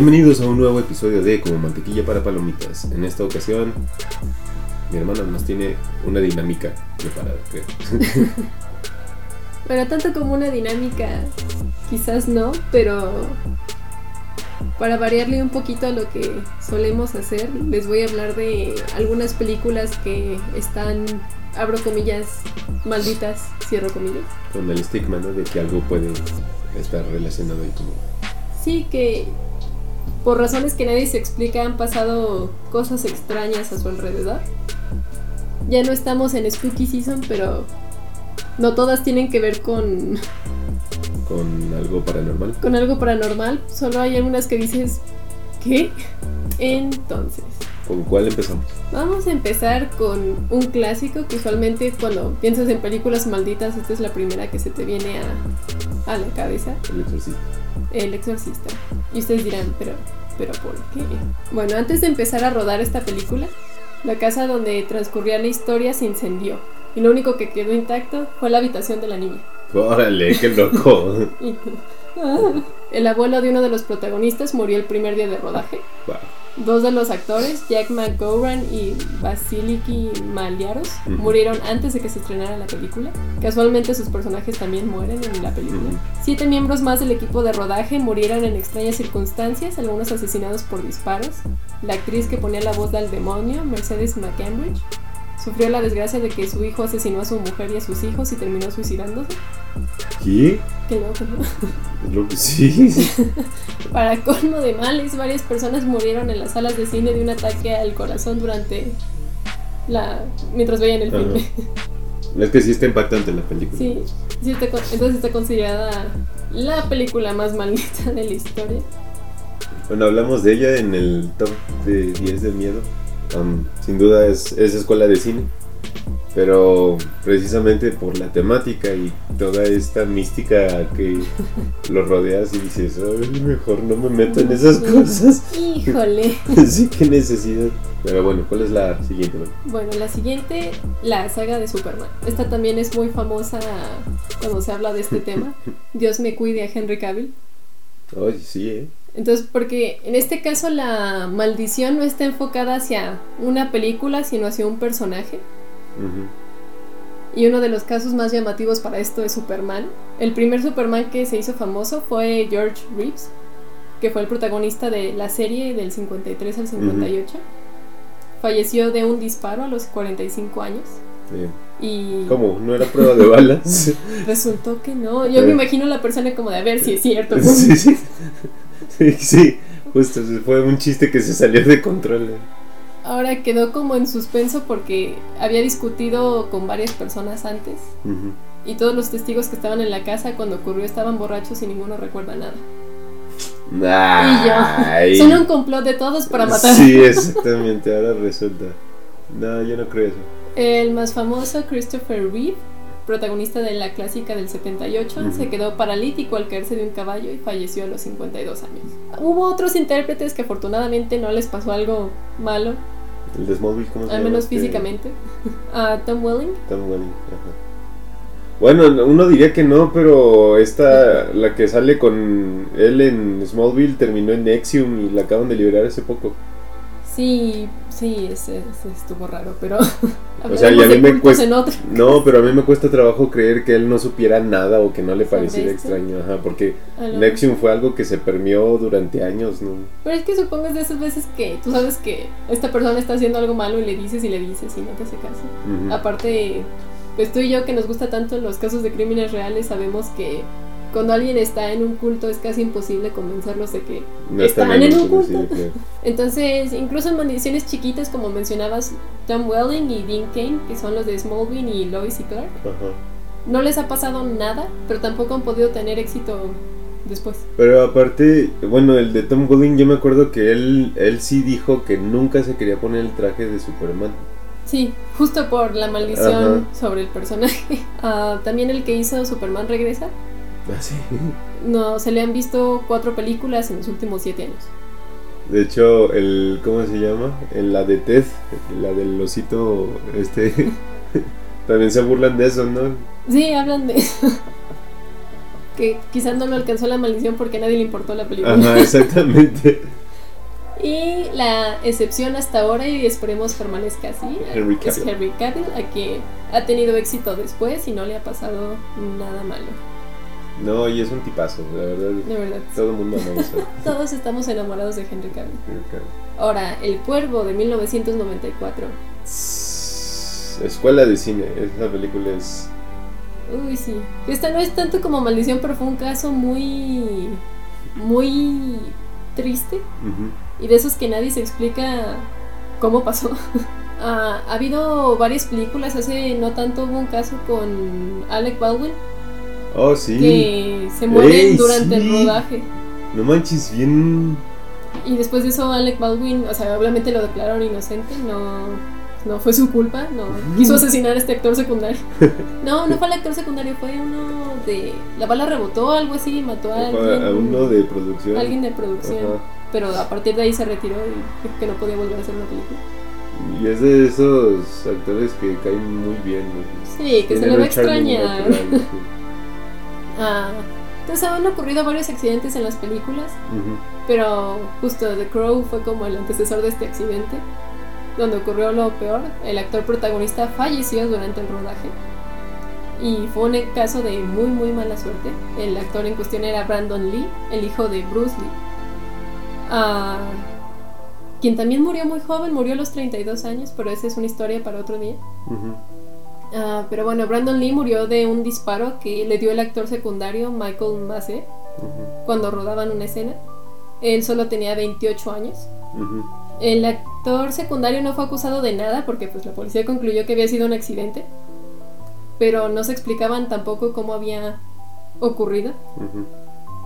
Bienvenidos a un nuevo episodio de Como Mantequilla para Palomitas. En esta ocasión, mi hermana nos tiene una dinámica preparada, creo. Bueno, tanto como una dinámica, quizás no, pero para variarle un poquito a lo que solemos hacer, les voy a hablar de algunas películas que están, abro comillas, malditas, cierro comillas. Con el estigma, ¿no? De que algo puede estar relacionado ahí como... Sí, que por razones que nadie se explica han pasado cosas extrañas a su alrededor. Ya no estamos en Spooky Season, pero no todas tienen que ver con, Con algo paranormal. con algo paranormal. Solo hay algunas que dices, ¿qué? Entonces, ¿Con cuál empezamos? vamos a empezar con un clásico que usualmente cuando piensas en películas malditas, esta es la primera que se te viene a, a la cabeza. El exorcista. El exorcista. Y ustedes dirán, pero, pero ¿por qué? Bueno, antes de empezar a rodar esta película, la casa donde transcurría la historia se incendió. Y lo único que quedó intacto fue la habitación de la niña. Órale, qué loco. El abuelo de uno de los protagonistas murió el primer día de rodaje. Wow. Dos de los actores, Jack McGowran y Vasiliki Maliaros, murieron antes de que se estrenara la película. Casualmente sus personajes también mueren en la película. Siete miembros más del equipo de rodaje murieron en extrañas circunstancias, algunos asesinados por disparos. La actriz que ponía la voz del demonio, Mercedes McCambridge, sufrió la desgracia de que su hijo asesinó a su mujer y a sus hijos y terminó suicidándose. ¿Qué? Qué loco, ¿no? Sí. Para colmo de males, varias personas murieron en las salas de cine de un ataque al corazón durante la mientras veían el Ajá. filme. Es que sí está impactante la película. Sí, sí está con- entonces está considerada la película más maldita de la historia. Bueno, hablamos de ella en el top de 10 del miedo. Um, sin duda es, es escuela de cine. Pero precisamente por la temática y toda esta mística que lo rodeas y dices, "Ay, mejor no me meto en esas cosas. Híjole. sí, qué necesidad. Pero bueno, ¿cuál es la siguiente? Bueno, Bueno, la siguiente, la saga de Superman. Esta también es muy famosa cuando se habla de este tema. Dios me cuide a Henry Cavill. Ay, sí, ¿eh? Entonces, porque en este caso la maldición no está enfocada hacia una película, sino hacia un personaje. Y uno de los casos más llamativos para esto es Superman. El primer Superman que se hizo famoso fue George Reeves, que fue el protagonista de la serie del 53 al 58. Falleció de un disparo a los 45 años. Bien. Y ¿Cómo? ¿No era prueba de balas? resultó que no. Yo me imagino a la persona como de a ver si es cierto. sí, sí. Sí, sí. Justo, fue un chiste que se salió de control. Ahora quedó como en suspenso porque había discutido con varias personas antes. Ujú. Y todos los testigos que estaban en la casa cuando ocurrió estaban borrachos y ninguno recuerda nada. Ay. Y yo. Son un complot de todos para matar. Sí, exactamente, ahora resulta. No, yo no creo eso. El más famoso, Christopher Reeve, protagonista de la clásica del 78, Ujú. se quedó paralítico al caerse de un caballo y falleció a los 52 años. Hubo otros intérpretes que afortunadamente no les pasó algo malo, El de Smallville, ¿cómo se al menos Este, físicamente. A Tom Welling. Tom Welling, ajá. Bueno, uno diría que no, pero esta, la que sale con él en Smallville, terminó en Nexium y la acaban de liberar hace poco. Sí, sí, ese, ese estuvo raro, pero. O sea, y a mí me cuesta. No, pero a mí me cuesta trabajo creer que él no supiera nada o que no le ¿Sobre pareciera esto? extraño, ajá, porque Nexium fue algo que se permeó durante años, ¿no? Pero es que supongo es de esas veces que tú sabes que esta persona está haciendo algo malo y le dices y le dices y no te hace caso. Ujú. Aparte, pues tú y yo que nos gusta tanto los casos de crímenes reales sabemos que cuando alguien está en un culto es casi imposible convencerlos de que No están, están en un culto, sí. Entonces, incluso en maldiciones chiquitas, como mencionabas, Tom Welling y Dean Kane, que son los de Smallville y Lois y Clark, Ajá. no les ha pasado nada, pero tampoco han podido tener éxito después. Pero aparte, bueno, el de Tom Welling, yo me acuerdo que él, él sí dijo que nunca se quería poner el traje de Superman. Sí, justo por la maldición Ajá. sobre el personaje. Ah, también el que hizo Superman Regresa, Ah, sí. no se le han visto cuatro películas en los últimos siete años. De hecho, el, ¿cómo se llama? En la de Ted, la del osito, este, también se burlan de eso, ¿no? Sí, hablan de que quizás no lo alcanzó la maldición porque a nadie le importó la película. Ajá, exactamente. Y la excepción hasta ahora, y esperemos permanezca así, Henry es Cavill. Henry Cavill, a que ha tenido éxito después y no le ha pasado nada malo. No, y es un tipazo, la verdad. De verdad. Todo el mundo a Todos estamos enamorados de Henry Cavill. Henry Cavill. Ahora, El Cuervo de 1994. Escuela de cine, esa película es... Uy, sí. Esta no es tanto como maldición, pero fue un caso muy. muy triste. Y de esos que nadie se explica cómo pasó. Ah, ha habido varias películas, hace no tanto hubo un caso con Alec Baldwin Oh, sí. que se mueren Ey, durante el sí. rodaje. No manches, bien... Y después de eso Alec Baldwin, o sea, obviamente lo declararon inocente, no, no fue su culpa, no quiso asesinar a este actor secundario. No, no fue el actor secundario, fue uno de... La bala rebotó, algo así, mató a alguien. A uno de producción. alguien de producción. Ajá. Pero a partir de ahí se retiró y dijo que no podía volver a hacer una película. Y es de esos actores que caen muy bien. ¿no? Sí, que se le va a extrañar. natural, sí. Ah, entonces han ocurrido varios accidentes en las películas, pero justo The Crow fue como el antecesor de este accidente, donde ocurrió lo peor. El actor protagonista falleció durante el rodaje. Y fue un caso de muy muy mala suerte. El actor en cuestión era Brandon Lee, el hijo de Bruce Lee. Ah, quien también murió muy joven, murió a los 32 años, pero esa es una historia para otro día. Ah, pero bueno, Brandon Lee murió de un disparo que le dio el actor secundario Michael Massey Ujú. cuando rodaban una escena. Él solo tenía 28 años. Ujú. El actor secundario no fue acusado de nada porque pues la policía concluyó que había sido un accidente. Pero no se explicaban tampoco cómo había ocurrido. Ujú.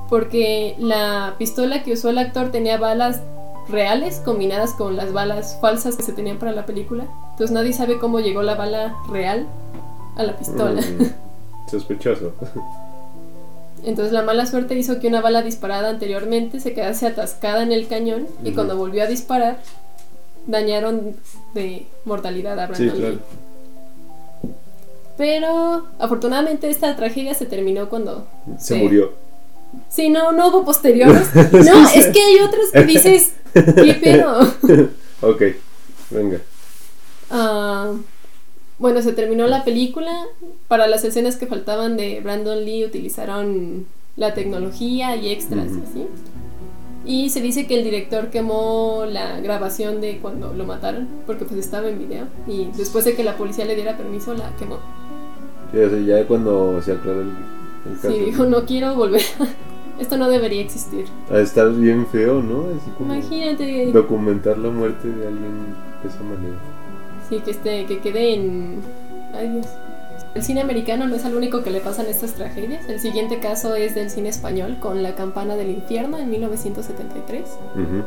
Porque la pistola que usó el actor tenía balas reales combinadas con las balas falsas que se tenían para la película. Entonces nadie sabe cómo llegó la bala real a la pistola. Mm. Sospechoso. Entonces la mala suerte hizo que una bala disparada anteriormente se quedase atascada en el cañón y cuando volvió a disparar dañaron de mortalidad a Sí, Brandon claro. Lee. Pero afortunadamente esta tragedia se terminó cuando Se Sí. murió. Sí, no, no hubo posteriores. No, es que hay otros que dices, ¿qué pedo? Ok, venga. Ah, bueno, se terminó la película. Para las escenas que faltaban de Brandon Lee utilizaron la tecnología y extras y Ujú. así. Y se dice que el director quemó la grabación de cuando lo mataron, porque pues estaba en video. Y después de que la policía le diera permiso, la quemó. Sí, o sea, ya cuando se aclaró el, el caso. Sí, dijo, no quiero volver. Esto no debería existir. A estar bien feo, ¿no? Así como Imagínate. documentar la muerte de alguien de esa manera. Que, este, que quede en... Ay Dios. El cine americano no es el único que le pasan estas tragedias. El siguiente caso es del cine español con La campana del infierno en 1973. Ujú.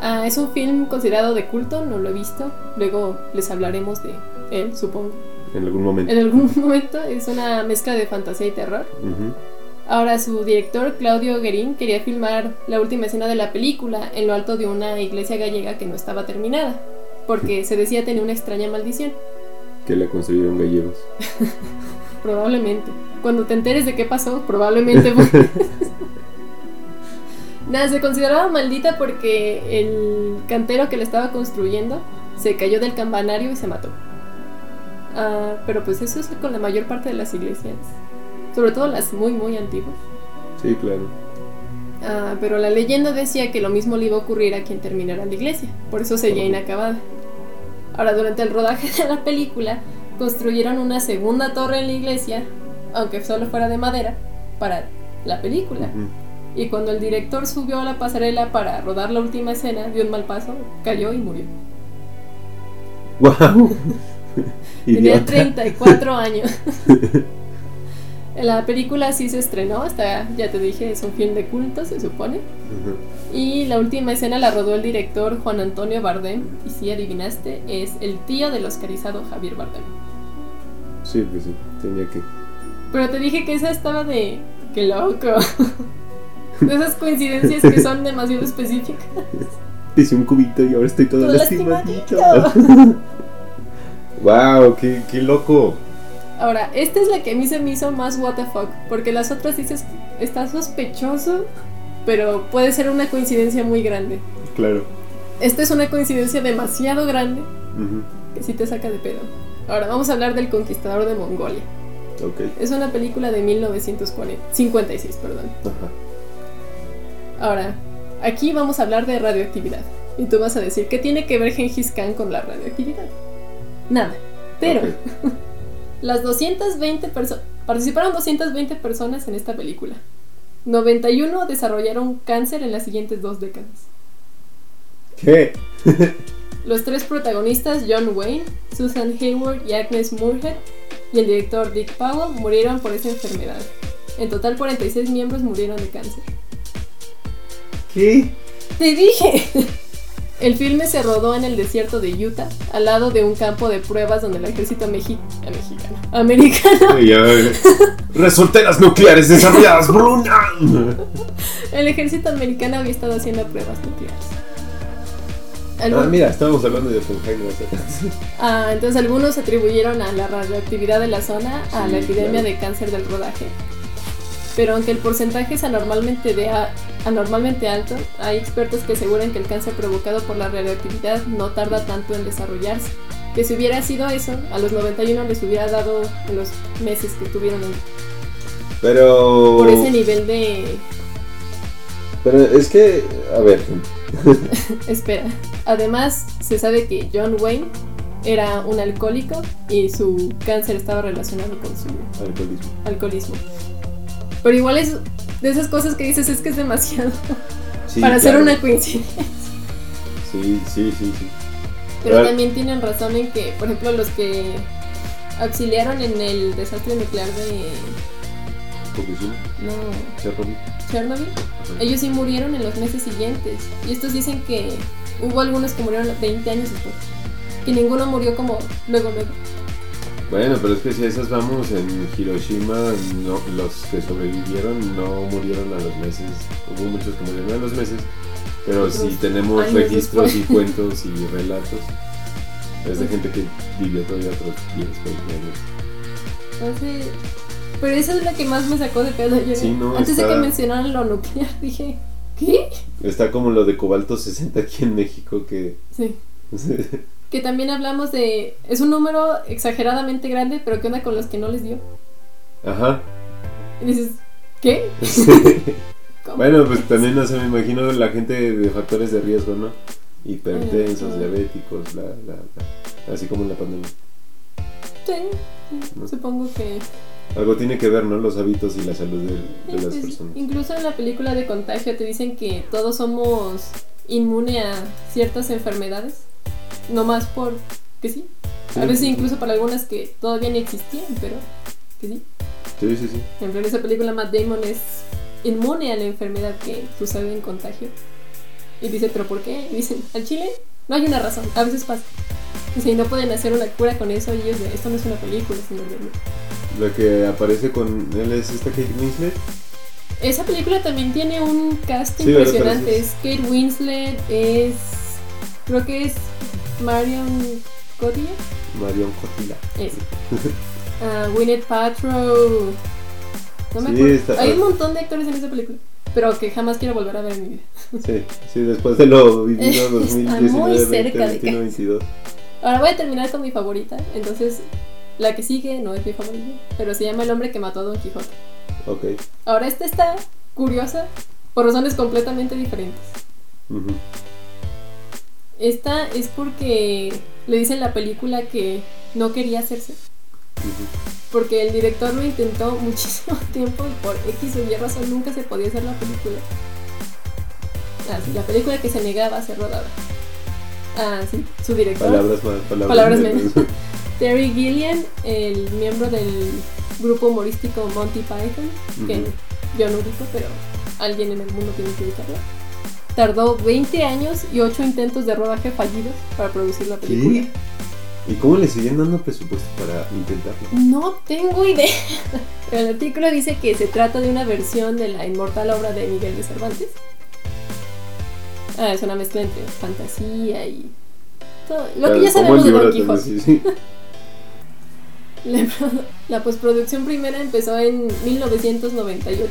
Ah, es un film considerado de culto, no lo he visto. Luego les hablaremos de él, supongo. En algún momento. En algún momento es una mezcla de fantasía y terror. Ahora su director, Claudio Guerín, quería filmar la última escena de la película en lo alto de una iglesia gallega que no estaba terminada, porque se decía tenía una extraña maldición. Que la construyeron gallegos. Probablemente. Cuando te enteres de qué pasó, probablemente. Nada, se consideraba maldita porque el cantero que le estaba construyendo se cayó del campanario y se mató. Ah, pero pues eso es con la mayor parte de las iglesias. Sobre todo las muy, muy antiguas. Sí, claro. Ah, pero la leyenda decía que lo mismo le iba a ocurrir a quien terminara la iglesia, por eso seguía inacabada. Ahora, durante el rodaje de la película, construyeron una segunda torre en la iglesia, aunque solo fuera de madera, para la película. Y cuando el director subió a la pasarela para rodar la última escena, dio un mal paso, cayó y murió. ¡Guau! Tenía Idiota. 34 años. La película sí se estrenó, hasta ya te dije, es un film de culto, se supone. Y la última escena la rodó el director Juan Antonio Bardem. Y si adivinaste, es el tío del oscarizado Javier Bardem. Sí, pues sí, tenía que. Pero te dije que esa estaba de. ¡Qué loco! De esas coincidencias que son demasiado específicas. Hice un cubito y ahora estoy todo, Todo lastimadito. lastimadito. ¡Wow! Qué, ¡Qué loco! Ahora, esta es la que a mí se me hizo más what the fuck. Porque las otras dices, está sospechoso, pero puede ser una coincidencia muy grande. Claro. Esta es una coincidencia demasiado grande que sí te saca de pedo. Ahora, vamos a hablar del Conquistador de Mongolia. Ok. Es una película de 1956, perdón. Ajá. Ahora, aquí vamos a hablar de radioactividad. Y tú vas a decir, ¿qué tiene que ver Gengis Khan con la radioactividad? Nada. Pero. las 220 personas... Participaron 220 personas en esta película. 91 desarrollaron cáncer en las siguientes dos décadas. ¿Qué? Los tres protagonistas, John Wayne, Susan Hayward y Agnes Moorehead, y el director Dick Powell murieron por esa enfermedad. En total 46 miembros murieron de cáncer. ¿Qué? ¡Te dije! El filme se rodó en el desierto de Utah, al lado de un campo de pruebas donde el ejército mexi- eh, mexicano, americano. Resorteras nucleares desarrolladas por el ejército americano había estado haciendo pruebas nucleares. Ah, mira, estábamos hablando de Oppenheimer. Ah, entonces algunos atribuyeron a la radioactividad de la zona a Sí, la epidemia claro. de cáncer del rodaje. Pero aunque el porcentaje es anormalmente, de a- anormalmente alto, hay expertos que aseguran que el cáncer provocado por la radioactividad no tarda tanto en desarrollarse. Que si hubiera sido eso, a los 91 les hubiera dado en los meses que tuvieron en- Pero. por ese nivel de... Pero es que. A ver. Espera. Además, se sabe que John Wayne era un alcohólico y su cáncer estaba relacionado con su Alcoholismo. alcoholismo. Pero igual es de esas cosas que dices es que es demasiado Sí, para hacer claro. una coincidencia. Sí, sí, sí, sí. Pero también tienen razón en que, por ejemplo, los que auxiliaron en el desastre nuclear de Fukushima, no, Chernobyl. Chernobyl, Ajá. ellos sí murieron en los meses siguientes. Y estos dicen que hubo algunos que murieron 20 años después. Que ninguno murió como luego, luego. Bueno, pero es que si esas vamos, en Hiroshima, no, los que sobrevivieron no murieron a los meses. Hubo muchos que murieron a los meses. Pero si tenemos registros y cuentos y relatos, es de gente que vivió todavía otros 10, 20 años. Entonces, pero eso es lo que más me sacó de pedo. Yo, Sí, no, antes de que mencionaran lo nuclear, dije, ¿qué? Está como lo de Cobalto 60 aquí en México que... Sí. Que también hablamos de. Es un número exageradamente grande, pero ¿qué onda con los que no les dio? Ajá. Y dices, ¿qué? Bueno, pues también, no sé, me imagino la gente de factores de riesgo, ¿no? Hipertensos, diabéticos, bla, bla. Así como en la pandemia. Sí, No. supongo que. Algo tiene que ver, ¿no? Los hábitos y la salud de, de las personas. incluso en la película de contagio te dicen que todos somos inmune a ciertas enfermedades. No más por que sí. A veces incluso para algunas que todavía ni existían, pero que sí. Sí, sí, sí. En esa película Matt Damon es inmune a la enfermedad que sucede en contagio. Y dice, ¿pero por qué? Y dicen, al chile no hay una razón, a veces pasa. Dice, y no pueden hacer una cura con eso y ellos de, esto no es una película, señor. Vernon". La que aparece con él es esta Kate Winslet. Esa película también tiene un cast impresionante. Es Kate Winslet, es... Creo que es Marion Cotillard. Marion Cotilla. Es. Ah, Gwyneth Paltrow. No me Sí, acuerdo. está- Hay un montón de actores en esa película. Pero que jamás quiero volver a ver en mi vida. Sí, sí, después de lo vivido Está 2019, muy 20, cerca de 21, 22. Ahora voy a terminar con mi favorita. Entonces, la que sigue no es mi favorita. Pero se llama El hombre que mató a Don Quijote. Ok. Ahora, esta está curiosa por razones completamente diferentes. Ujú. Esta es porque le dicen en la película que no quería hacerse. Porque el director lo intentó muchísimo tiempo y por X o Y razón nunca se podía hacer la película. Ah, sí, la película que se negaba a ser rodada. Ah, sí, su director. Palabras más, palabras, Palabras menos. Terry Gilliam, el miembro del grupo humorístico Monty Python, que yo no ubico, pero alguien en el mundo tiene que ubicarlo. Tardó 20 años y 8 intentos de rodaje fallidos para producir la película. ¿Qué? ¿Y cómo le siguen dando presupuesto para intentarlo? No tengo idea. El artículo dice que se trata de una versión de la inmortal obra de Miguel de Cervantes. Ah, es una mezcla entre fantasía y todo. Lo que ya sabemos de Don libro, Quijote. sí, sí. La, pro- la postproducción primera empezó en 1998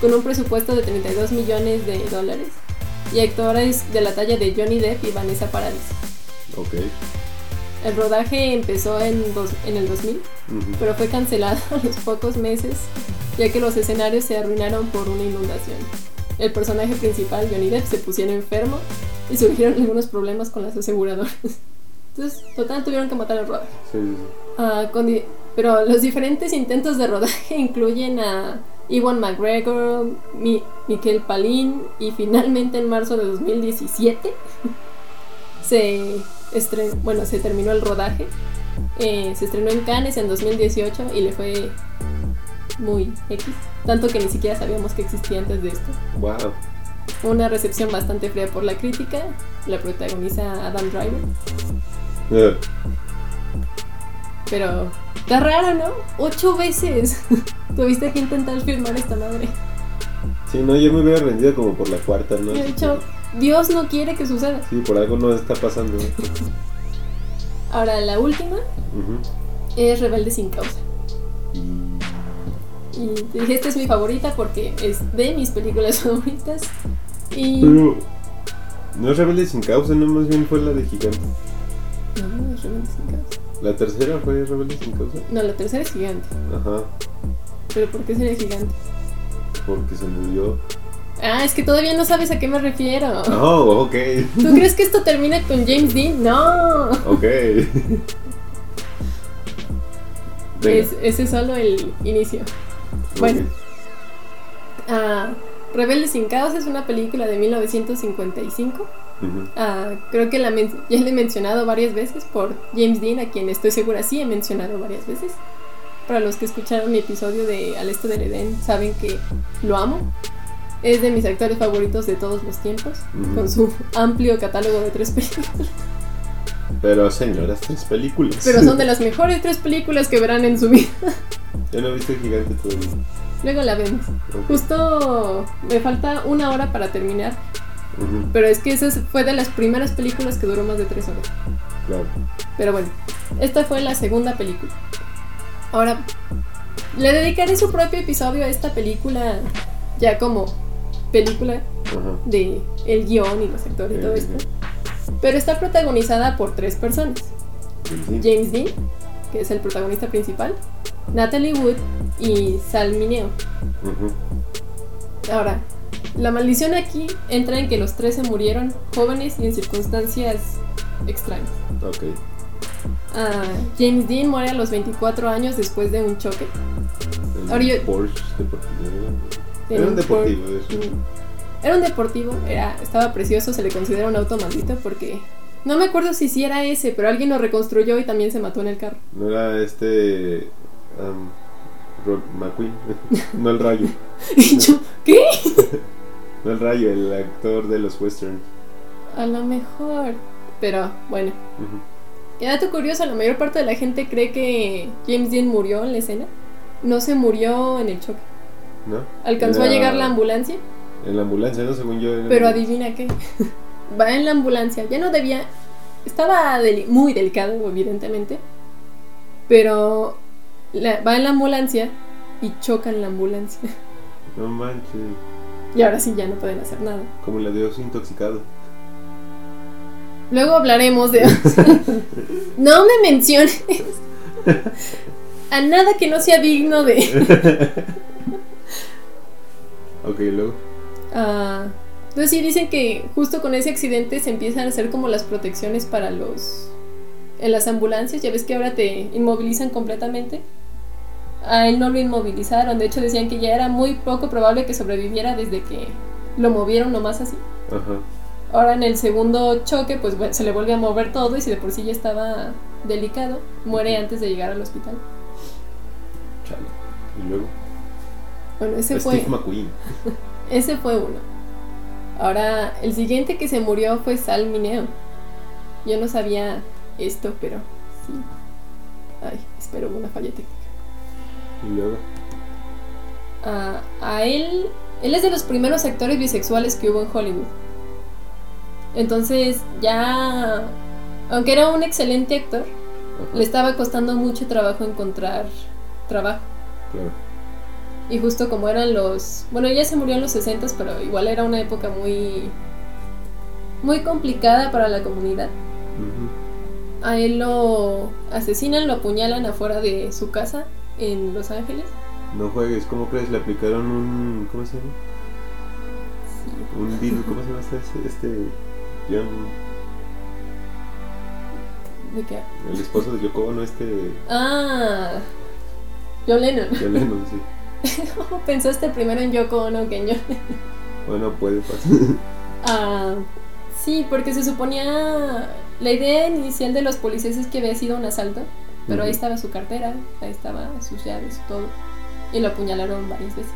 con un presupuesto de 32 millones de dólares y actores de la talla de Johnny Depp y Vanessa Paradis. Ok. El rodaje empezó en, dos- en el 2000, Ujú. pero fue cancelado a los pocos meses ya que los escenarios se arruinaron por una inundación. El personaje principal, Johnny Depp, se pusieron enfermo y surgieron algunos problemas con las aseguradoras. Entonces, total, tuvieron que matar al rodaje. Sí, sí, sí. Ah, pero los diferentes intentos de rodaje incluyen a Iwan McGregor, Mi Miquel Palin y finalmente en marzo de 2017 se, bueno, se terminó el rodaje. Eh, se estrenó en Cannes en 2018 y le fue muy X, tanto que ni siquiera sabíamos que existía antes de esto. Wow. Una recepción bastante fría por la crítica, la protagoniza Adam Driver. Eh, Pero está raro, ¿no? Ocho veces tuviste que intentar filmar esta madre. Sí, no, yo me hubiera rendido como por la cuarta, ¿no? De hecho, Dios no quiere que suceda. Sí, por algo no está pasando. Ahora, la última es Rebelde sin causa. Y- dije, esta es mi favorita porque es de mis películas favoritas. Y. Pero. No es Rebelde sin causa, no, más bien fue la de Gigante. No, no es Rebelde sin causa. La tercera fue Rebelde sin causa. No, la tercera es gigante. Ajá, Pero ¿por qué sería gigante? porque se murió. Ah, es que todavía no sabes a qué me refiero. Oh, ok. ¿Tú crees que esto termina con James Dean? No. Ok. Es, ese es solo el inicio. bueno. Ok. Ah, Rebelde sin Causa es una película de 1955. Ujú. Ah, creo que la ya le he mencionado varias veces por James Dean, a quien estoy segura sí he mencionado varias veces. Para los que escucharon mi episodio de Al Este del Edén, saben que lo amo. Es de mis actores favoritos de todos los tiempos, Ujú. con su amplio catálogo de tres películas. Pero señoras, tres películas. Pero son de las mejores tres películas que verán en su vida. Yo no he visto Gigante todavía. Luego la vemos. Ok. Justo me falta una hora para terminar, Pero es que esa fue de las primeras películas que duró más de tres horas. Claro. Pero bueno, esta fue la segunda película. Ahora, le dedicaré su propio episodio a esta película ya como película de el guion y los actores y todo esto. Pero está protagonizada por tres personas. James Dean, que es el protagonista principal, Natalie Wood y Sal Mineo. Ahora, la maldición aquí entra en que los tres se murieron jóvenes y en circunstancias extrañas. Ok. Ah, James Dean muere a los 24 años después de un choque. El Ahora yo- Porsche deportivo. Era un deportivo, Por- de hecho. Mm. Era un deportivo, era, estaba precioso, se le considera un auto maldito porque no me acuerdo si sí era ese, pero alguien lo reconstruyó y también se mató en el carro. No era este. um, Ro- McQueen. no el rayo. Yo, ¿qué? No el rayo, el actor de los westerns. A lo mejor. Pero bueno. Ujú. Y dato curioso, la mayor parte de la gente cree que James Dean murió en la escena. No se murió en el choque. ¿No? Alcanzó a llegar la ambulancia, En la ambulancia, ¿no? Según yo. pero adivina qué. Va en la ambulancia, ya no debía... Estaba deli- muy delicado, evidentemente. Pero la- va en la ambulancia y choca en la ambulancia. No manches. Y ahora sí ya no pueden hacer nada. Como la de oso intoxicado. Luego hablaremos de... no me menciones a nada que no sea digno de... Ok, luego. Ah, entonces sí dicen que justo con ese accidente se empiezan a hacer como las protecciones para los... En las ambulancias, ya ves que ahora te inmovilizan completamente. A él no lo inmovilizaron, de hecho decían que ya era muy poco probable que sobreviviera desde que lo movieron nomás así. Ajá. Ahora en el segundo choque, pues bueno, se le vuelve a mover todo y si de por sí ya estaba delicado, muere antes de llegar al hospital. Chale. Y luego. Bueno, ese Steve fue, McQueen. ese fue uno. Ahora, el siguiente que se murió fue Sal Mineo. Yo no sabía esto, pero sí. Ay, espero una falla técnica. Y luego. a, a él, él es de los primeros actores bisexuales que hubo en Hollywood. Entonces ya, aunque era un excelente actor, Ajá. le estaba costando mucho trabajo encontrar trabajo. Claro. Y justo como eran los, bueno, ya se murió en los 60, pero igual era una época muy, muy complicada para la comunidad. A él lo asesinan, lo apuñalan afuera de su casa en Los Ángeles. No juegues, ¿cómo crees? Le aplicaron un. ¿Cómo se llama? Sí. Un ¿cómo se llama este? Este. John. ¿De qué? El esposo de Yoko Ono, este. Ah, John Lennon. John Lennon, sí. Pensaste primero en Yoko Ono que en John Lennon. Bueno, puede pasar. Ah, sí, porque se suponía. La idea inicial de los policías es que había sido un asalto, pero ahí Ujú. estaba su cartera, ahí estaba sus llaves, todo. Y lo apuñalaron varias veces.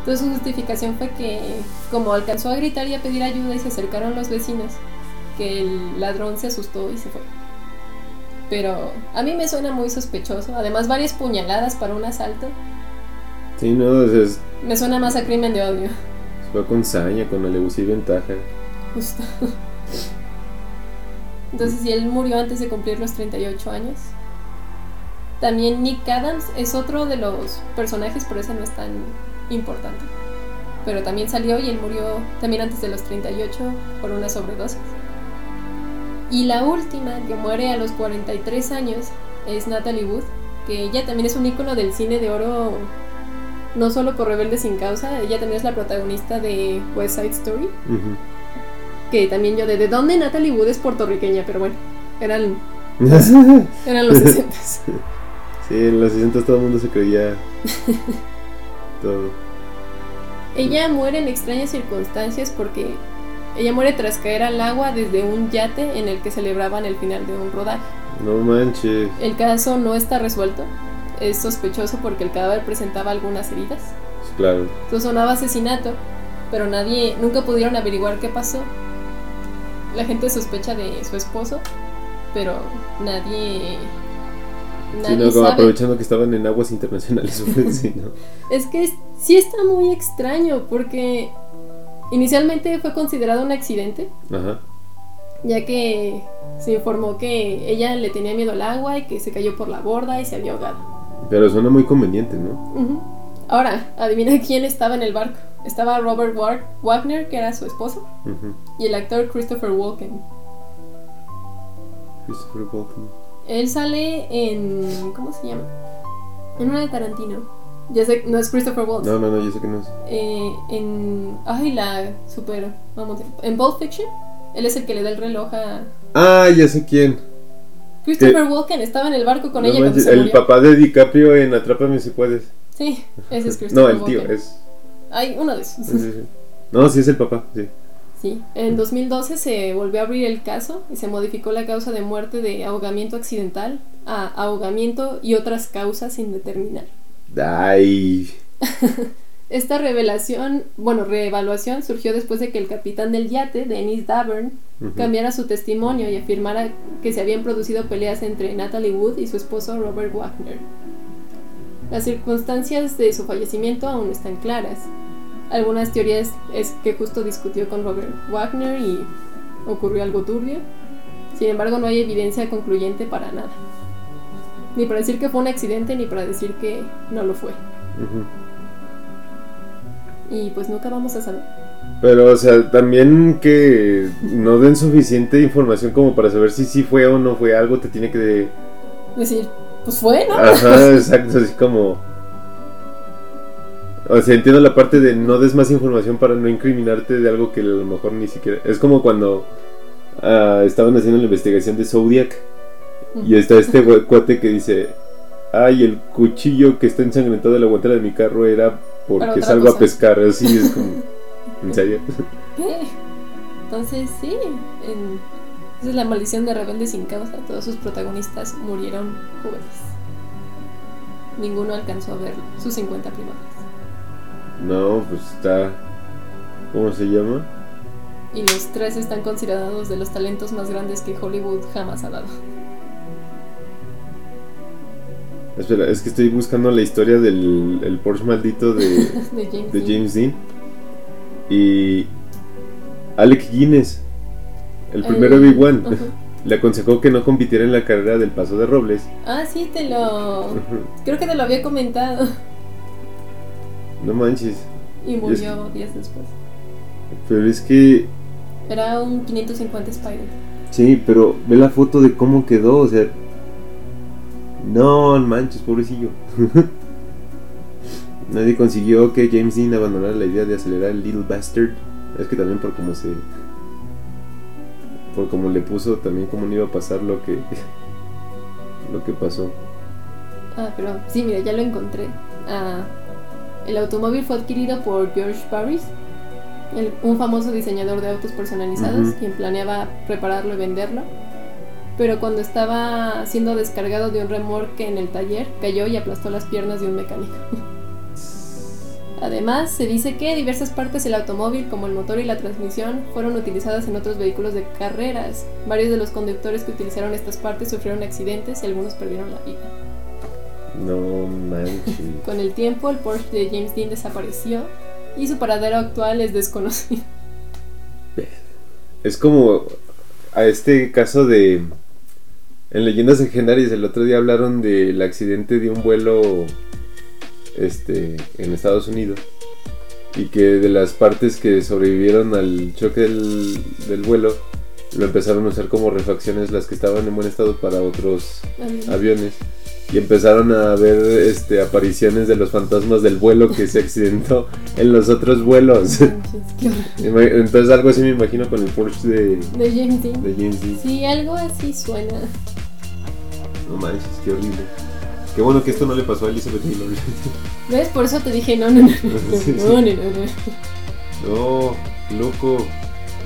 Entonces su justificación fue que, como alcanzó a gritar y a pedir ayuda y se acercaron los vecinos, que el ladrón se asustó y se fue. Pero a mí me suena muy sospechoso. Además, varias puñaladas para un asalto. Sí, no, es- Me suena más a crimen de odio. fue con saña, con alevosía y ventaja. Justo. Entonces, si él murió antes de cumplir los 38 años. También Nick Adams es otro de los personajes, pero ese no es tan importante. Pero también salió y él murió también antes de los 38 por una sobredosis. Y la última, que muere a los 43 años, es Natalie Wood, que ella también es un ícono del cine de oro, no solo por Rebelde sin causa, ella también es la protagonista de West Side Story. Que también yo de, ¿de dónde Natalie Wood es puertorriqueña? Pero bueno, eran, sí, eran los 60 en los 60 todo el mundo se creía. todo. Ella muere en extrañas circunstancias porque ella muere tras caer al agua desde un yate en el que celebraban el final de un rodaje. No manches. El caso no está resuelto. Es sospechoso porque el cadáver presentaba algunas heridas. Claro. Entonces sonaba asesinato, pero nadie, nunca pudieron averiguar qué pasó. La gente sospecha de su esposo, pero nadie... Sí, Nadie no, sabe. aprovechando que estaban en aguas internacionales. pues, sí, ¿no? Es que es- sí está muy extraño porque inicialmente fue considerado un accidente, Ajá. ya que se informó que ella le tenía miedo al agua y que se cayó por la borda y se había ahogado. Pero suena muy conveniente, ¿no? Ujú. Ahora, adivina quién estaba en el barco. Estaba Robert Wa- Wagner, que era su esposo, y el actor Christopher Walken. Christopher Walken. Él sale en... ¿Cómo se llama? En una de Tarantino. Ya sé, no es Christopher Walken. No, no, no, yo sé que no es. Eh, en. Ay, la super. Vamos, en Pulp Fiction, él es el que le da el reloj a. Ah, ya sé quién. Christopher Walken estaba en el barco con No ella cuando manches, se el murió. papá de DiCaprio en Atrápame si puedes. Sí, ese es Christopher No, el tío, es. Ay, uno de esos. sí, sí, sí. No, sí es el papá, sí. Sí, en 2012 se volvió a abrir el caso y se modificó la causa de muerte de ahogamiento accidental a ahogamiento y otras causas sin determinar. Ay. Esta revelación, bueno, reevaluación surgió después de que el capitán del yate, Dennis Davern, cambiara su testimonio y afirmara que se habían producido peleas entre Natalie Wood y su esposo Robert Wagner. Las circunstancias de su fallecimiento aún no están claras. Algunas teorías es que justo discutió con Robert Wagner y ocurrió algo turbio. Sin embargo, no hay evidencia concluyente para nada. Ni para decir que fue un accidente, ni para decir que no lo fue. Ujú. Y pues nunca vamos a saber. Pero, o sea, también que no den suficiente información como para saber si sí fue o no fue algo, te tiene que... Decir, pues fue, ¿no? Ajá, exacto, así como... O sea, entiendo la parte de no des más información para no incriminarte de algo que a lo mejor ni siquiera... Es como cuando ah, estaban haciendo la investigación de Zodiac y está este cuate que dice... ay, el cuchillo que está ensangrentado de la guantera de mi carro era porque salgo cosa. a pescar, así es como... ¿En serio? ¿Qué? Entonces, sí, en- esa es la maldición de Rebelde sin causa. Todos sus protagonistas murieron jóvenes. Ninguno alcanzó a ver sus 50 primarias. No, pues está... ¿Cómo se llama? Y los tres están considerados de los talentos más grandes que Hollywood jamás ha dado. Espera, es que estoy buscando la historia del el Porsche maldito de, De James. de Dean. James Dean. Y Alec Guinness, el primer El- Obi-Wan, le aconsejó que no compitiera en la carrera del Paso de Robles. Ah, sí, te lo. Creo que te lo había comentado. No manches. Y murió días después. Pero es que, Era un 550 Spider. sí, pero ve la foto de cómo quedó, o sea... No manches, pobrecillo. Nadie consiguió que James Dean abandonara la idea de acelerar el Little Bastard. Es que también por cómo se... Por cómo le puso, también cómo no iba a pasar lo que... Lo que pasó. Ah, pero sí, mira, ya lo encontré. Ah, el automóvil fue adquirido por George Paris, el- un famoso diseñador de autos personalizados, quien planeaba prepararlo y venderlo. Pero cuando estaba siendo descargado de un remolque en el taller, cayó y aplastó las piernas de un mecánico. Además, se dice que diversas partes del automóvil, como el motor y la transmisión, fueron utilizadas en otros vehículos de carreras. Varios de los conductores que utilizaron estas partes sufrieron accidentes y algunos perdieron la vida. No manches. Con el tiempo, el Porsche de James Dean desapareció y su paradero actual es desconocido. Es como a este caso de... En Leyendas Legendarias el otro día hablaron del accidente de un vuelo este, en Estados Unidos y que de las partes que sobrevivieron al choque del, del vuelo lo empezaron a usar como refacciones las que estaban en buen estado para otros aviones y empezaron a ver este, apariciones de los fantasmas del vuelo que se accidentó en los otros vuelos. Entonces algo así me imagino con el Porsche de, De James Dean. de James Dean. Sí, algo así suena. No manches, qué horrible. Qué bueno que esto no le pasó a Elizabeth Taylor. ¿Ves? Por eso te dije no, no, no. No, Sí, sí. no, no, no, no. loco.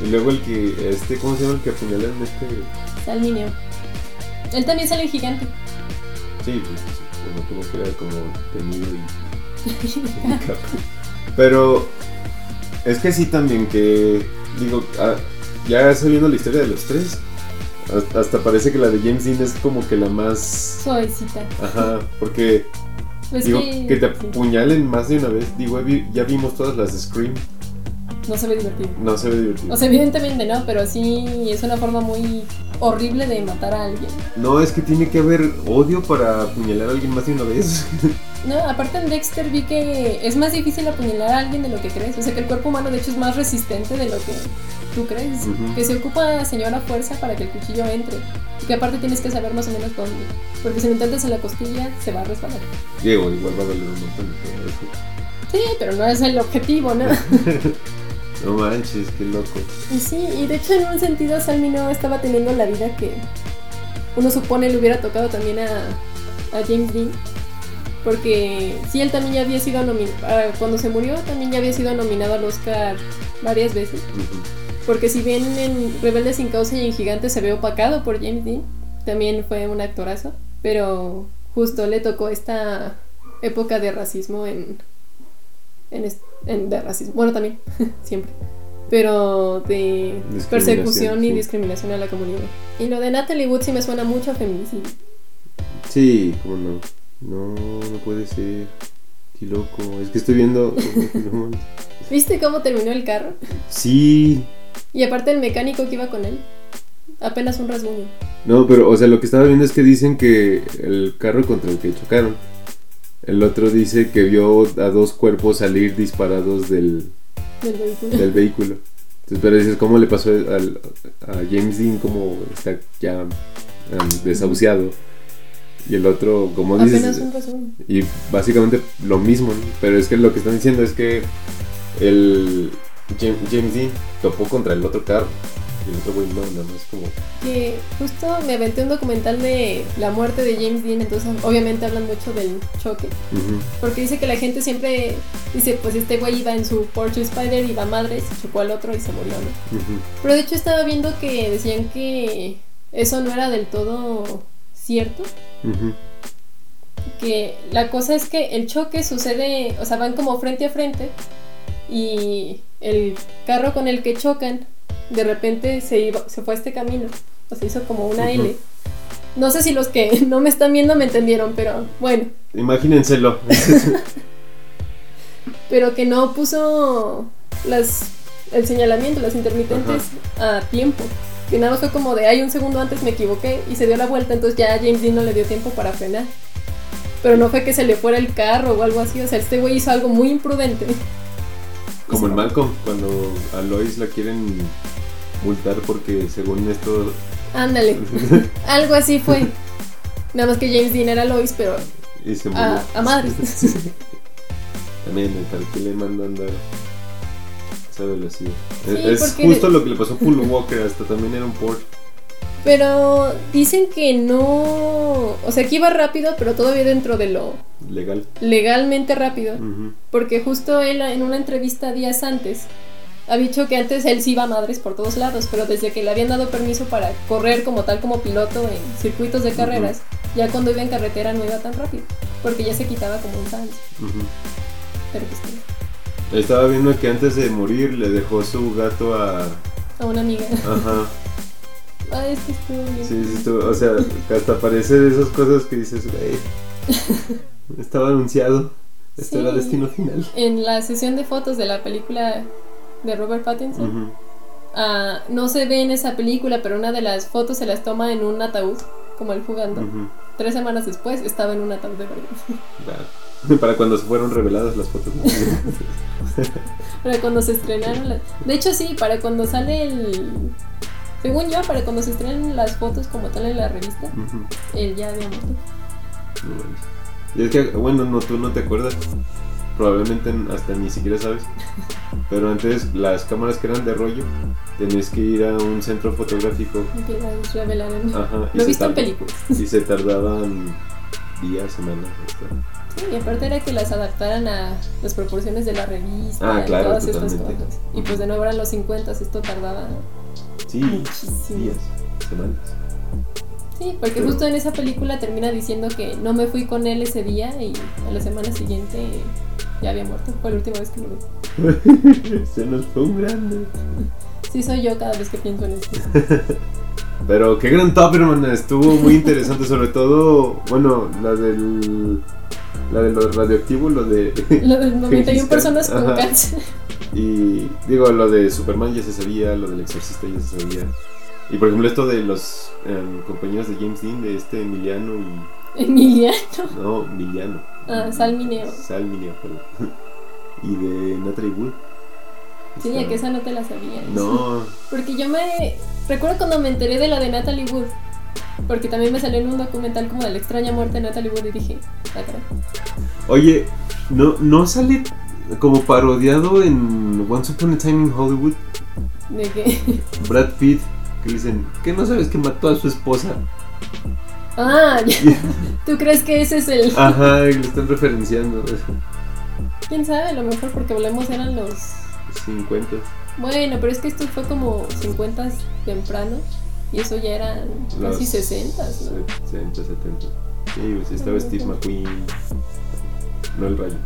Y luego el que, este, ¿cómo se llama el que apuñalaron este? Salminio. Él también sale gigante. Sí, pues como tuvo que era como temido y, y. Pero es que sí también que, digo, ah, ya sabiendo la historia de los tres, hasta- hasta parece que la de James Dean es como que la más... Suavecita. Ajá, porque Pues digo, que, que te apuñalen más de una vez. Digo, ya vimos todas las de Scream. no se ve divertido. No se ve divertido. O sea, evidentemente no, pero sí es una forma muy horrible de matar a alguien. No, es que tiene que haber odio para apuñalar a alguien más de una vez. No, aparte en Dexter vi que es más difícil apuñalar a alguien de lo que crees. O sea que el cuerpo humano de hecho es más resistente de lo que tú crees. Ujú. Que se ocupa señora fuerza para que el cuchillo entre. Y que aparte tienes que saber más o menos dónde. Porque si lo intentas en la costilla se va a resbalar. Diego, igual va a doler un montón. eso- Sí, pero no es el objetivo, ¿no? No manches, qué loco. y sí, y de hecho en un sentido Salmi no estaba teniendo la vida que uno supone le hubiera tocado también a, a James Dean. Porque sí, él también ya había sido nominado, cuando se murió también ya había sido nominado al Oscar varias veces. Ujú. Porque si bien en Rebelde sin causa y en Gigante se ve opacado por James Dean, también fue un actorazo. Pero justo le tocó esta época de racismo en. en, de racismo. Bueno, también, siempre. Pero de persecución y sí. discriminación a la comunidad. Y lo de Natalie Wood sí me suena mucho a feminicidio. Sí, cómo no. No, no puede ser. Qué loco. Es que estoy viendo. ¿Viste cómo terminó el carro? sí. Y aparte el mecánico que iba con él. Apenas un rasguño. No, pero, o sea, lo que estaba viendo es que dicen que el carro contra el que chocaron. El otro dice que vio a dos cuerpos salir disparados del, Del vehículo. del vehículo. Entonces, pero dices, ¿cómo le pasó al- a James Dean? Como está ya um, desahuciado. Y el otro, como dices, Apenas un y básicamente lo mismo, ¿no? Pero es que lo que están diciendo es que el Jam- James Dean topó contra el otro carro. Y el otro güey no, nada más como. Que justo me aventé un documental de la muerte de James Dean, entonces obviamente hablan mucho del choque. Porque dice que la gente siempre dice, pues este güey iba en su Porsche Spider, iba a madres, chocó al otro y se murió, ¿no? Pero de hecho estaba viendo que decían que eso no era del todo cierto. Que la cosa es que el choque sucede, o sea, van como frente a frente y el carro con el que chocan de repente se, iba, se fue a este camino, o se hizo como una. L. No sé si los que no me están viendo me entendieron, pero bueno, Imagínenselo. pero que no puso las el señalamiento, las intermitentes a tiempo. Que nada más fue como de, ay, un segundo antes me equivoqué y se dio la vuelta, entonces ya James Dean no le dio tiempo para frenar. Pero no fue que se le fuera el carro o algo así, o sea, este güey hizo algo muy imprudente. Como en Malcolm, cuando a Lois la quieren multar porque según esto. Ándale, algo así fue. Nada más que James Dean era Lois, pero y se a, murió. a madres. También, ¿para qué le manda a andar a esa velocidad? Sí, es justo lo que le pasó a Paul Walker, hasta también era un Porsche. Pero dicen que no. O sea, que iba rápido, pero todavía dentro de lo Legal. legalmente rápido. Porque justo él en una entrevista días antes ha dicho que antes él sí iba a madres por todos lados, pero desde que le habían dado permiso para correr como tal como piloto en circuitos de carreras, ya cuando iba en carretera no iba tan rápido, porque ya se quitaba como un Sainz. Ujú. Pero pues Estaba viendo que antes de morir le dejó su gato a. a una amiga. Ajá. Ay, que estuvo bien. Sí, sí, estuvo- o sea, hasta parece de esas cosas que dices, güey. Estaba anunciado. Este Sí. era destino final. En la sesión de fotos de la película de Robert Pattinson, ah, no se ve en esa película, pero una de las fotos se las toma en un ataúd, como él jugando. Tres semanas después estaba en un ataúd de verdad. Para cuando se fueron reveladas las fotos. Para cuando se estrenaron las... De hecho sí, para cuando sale el... Según yo, para cuando se estrenan las fotos como tal en la revista, Ujú. él ya había muerto. No. Y es que, bueno, no, tú no te acuerdas. Probablemente hasta ni siquiera sabes. Pero antes las cámaras que eran de rollo, tenías que ir a un centro fotográfico. Que las revelaron. Ajá. y Lo he visto en películas. Y se tardaban días, semanas. hasta- Sí, y aparte era que las adaptaran a las proporciones de la revista Ah, y claro, todas estas totalmente. cosas. Y pues de nuevo eran los 50, esto tardaba Sí, muchísimo. días, semanas. Sí, porque Pero- justo en esa película termina diciendo que no me fui con él ese día y a la semana siguiente ya había muerto. Fue la última vez que lo vi. se nos fue un grande. Sí, soy yo cada vez que pienso en esto. Pero qué gran top, hermana. Estuvo muy interesante. Sobre todo, bueno, la del. La de lo radioactivo, lo de. Lo de 91 Gengis Khan. personas con cáncer. Y digo, lo de Superman ya se sabía, lo del exorcista ya se sabía. Y por ejemplo, esto de los em, compañeros de James Dean, de este Emiliano y. Emiliano. No, Villano. Ah, Sal Mineo. Sal Mineo, perdón. Y de Natalie Wood. Sí, ya que esa no te la sabía. No, Porque yo me. Recuerdo cuando me enteré de la de Natalie Wood. Porque también me salió en un documental como de la extraña muerte de Natalie Wood y dije, ah. Oye, ¿no, ¿no sale como parodiado en Once Upon a Time in Hollywood? De que. Brad Pitt, que le dicen, ¿qué no sabes que mató a su esposa? Ah, ya. ¿Tú crees que ese es el.? Ajá, lo están referenciando. Quién sabe, a lo mejor porque volvemos eran los. 50. Bueno, pero es que esto fue como 50 temprano. Y eso ya eran casi Los 60, ¿no? 60, 70. Sí, pues estaba Steve McQueen. No el rayo.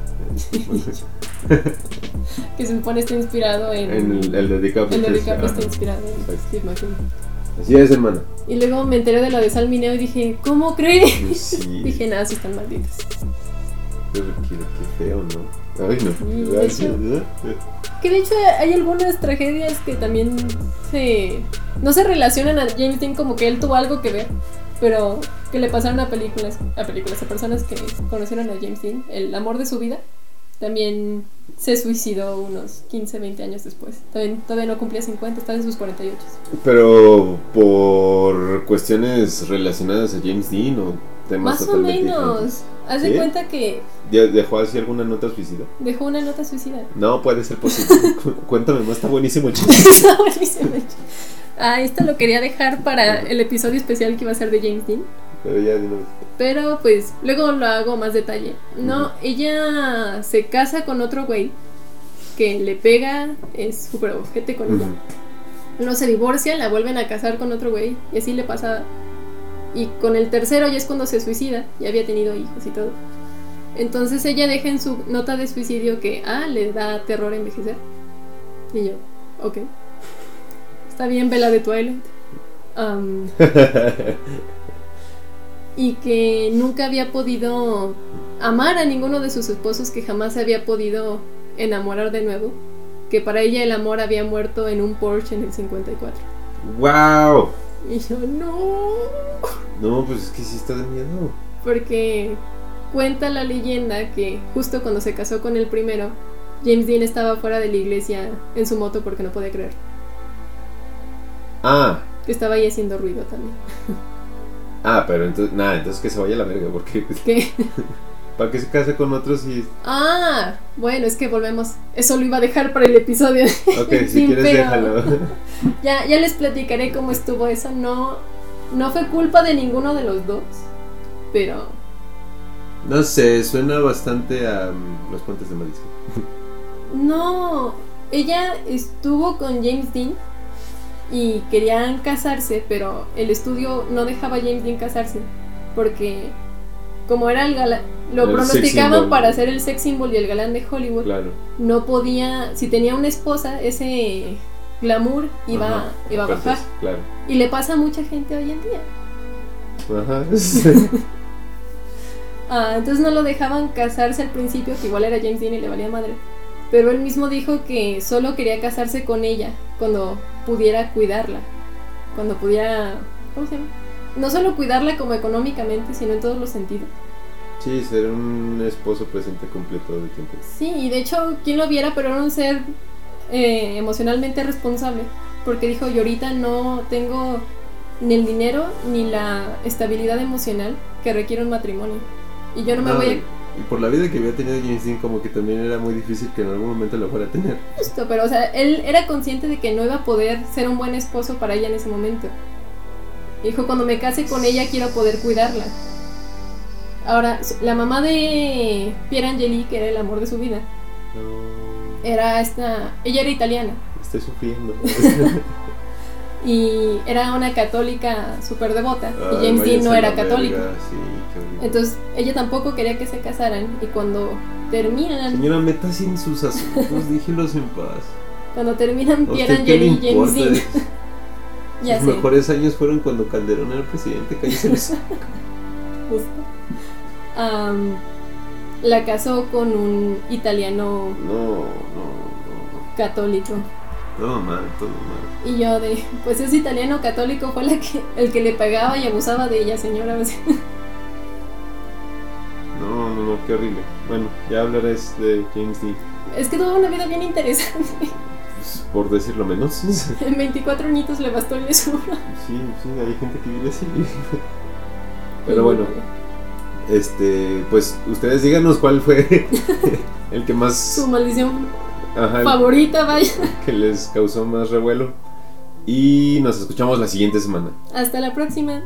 Que se supone está inspirado en. En el, el de DiCaprio. el de DiCaprio está inspirado en Exacto. Steve McQueen. Así es, hermana. Y luego me enteré de la de Sal Mineo y dije, ¿cómo crees? Sí. Dije, nada, sí están malditas. Pero qué, qué feo, ¿no? Ay, no. Sí. Que de hecho hay algunas tragedias que también se. No se relacionan a James Dean como que él tuvo algo que ver, pero que le pasaron a películas, a películas, a personas que conocieron a James Dean, el amor de su vida, también se suicidó unos 15, 20 años después. También, todavía no cumplía 50, estaba en sus 48. Pero por cuestiones relacionadas a James Dean o temas Más o menos. Haz de cuenta que ¿Ya ¿Dejó así alguna nota suicida? dejó una nota suicida. No, puede ser posible. Cu- Cuéntame más, está buenísimo el chiste. Está buenísimo. Ah, esto lo quería dejar para el episodio especial que iba a ser de James Dean. Pero ya de una vez. Pero pues luego lo hago más detalle. No, ella se casa con otro güey que le pega, es súper ojete con ella. No se divorcian, la vuelven a casar con otro güey y así le pasa. Y con el tercero ya es cuando se suicida, ya había tenido hijos y todo. Entonces ella deja en su nota de suicidio que, ah, le da terror envejecer. Y yo, ok. Está bien, vela de Twilight. Am, y que nunca había podido amar a ninguno de sus esposos, que jamás se había podido enamorar de nuevo. Que para ella el amor había muerto en un Porsche en el 54. ¡Wow! Y yo, no. No, pues es que sí está de miedo. Porque cuenta la leyenda que justo cuando se casó con el primero, James Dean estaba fuera de la iglesia en su moto porque no podía creer. Ah, Que estaba ahí haciendo ruido también. ah, pero entonces, nada, entonces que se vaya a la verga, porque ¿Qué? para que se case con otros y... Ah, bueno, es que volvemos. Eso lo iba a dejar para el episodio. Ok, si Sí, quieres pero- déjalo. Ya, ya les platicaré cómo estuvo eso. No, no fue culpa de ninguno de los dos. Pero No sé, suena bastante a mm, los puentes de Madison. no, ella estuvo con James Dean y querían casarse, pero el estudio no dejaba a James Dean casarse porque como era el galán, lo El pronosticaban para ser el sex symbol y el galán de Hollywood. Claro. No podía, si tenía una esposa, ese glamour iba, Ajá, iba a bajar. Claro. Y le pasa a mucha gente hoy en día. Ajá. Ah, entonces no lo dejaban casarse al principio, que igual era James Dean y le valía madre. Pero él mismo dijo que solo quería casarse con ella cuando pudiera cuidarla. Cuando pudiera. ¿Cómo se llama? No solo cuidarla como económicamente, sino en todos los sentidos. sí, ser un esposo presente completo del tiempo. Sí, y de hecho, quien lo viera, pero era un ser eh, emocionalmente responsable. Porque dijo: Yo ahorita no tengo ni el dinero ni la estabilidad emocional que requiere un matrimonio. Y yo no me voy a. Y por la vida que había tenido James Dean, como que también era muy difícil que en algún momento lo fuera a tener. Justo, pero o sea, él era consciente de que no iba a poder ser un buen esposo para ella en ese momento. Dijo, cuando me case con ella quiero poder cuidarla. Ahora, la mamá de Pierre Angeli, que era el amor de su vida, No, era esta, ella era italiana estoy sufriendo. y era una católica súper devota Ay, y James Dean no era católico. verga, sí. Entonces, ella tampoco quería que se casaran y cuando terminan, Señora, meta sin sus asuntos, déjelos en paz. cuando terminan ¿A Pierre Angeli y James? Dean, ya Sus sé. mejores años fueron cuando Calderón era presidente, justo. Am, la casó con un italiano No, no, católico. Todo mal, todo mal. Y yo de, pues ese italiano católico fue la que, el que le pagaba y abusaba de ella, señora. No, no, no, qué horrible. Bueno, ya hablarás de James Dean, Es que tuvo una vida bien interesante. pues, por decirlo menos. sí, En 24 añitos le bastó el mesura. sí, hay gente que vive así. Pero bueno, este, pues ustedes díganos cuál fue el que más Su maldición ajá, favorita, vaya. que les causó más revuelo. Y nos escuchamos la siguiente semana. Hasta la próxima.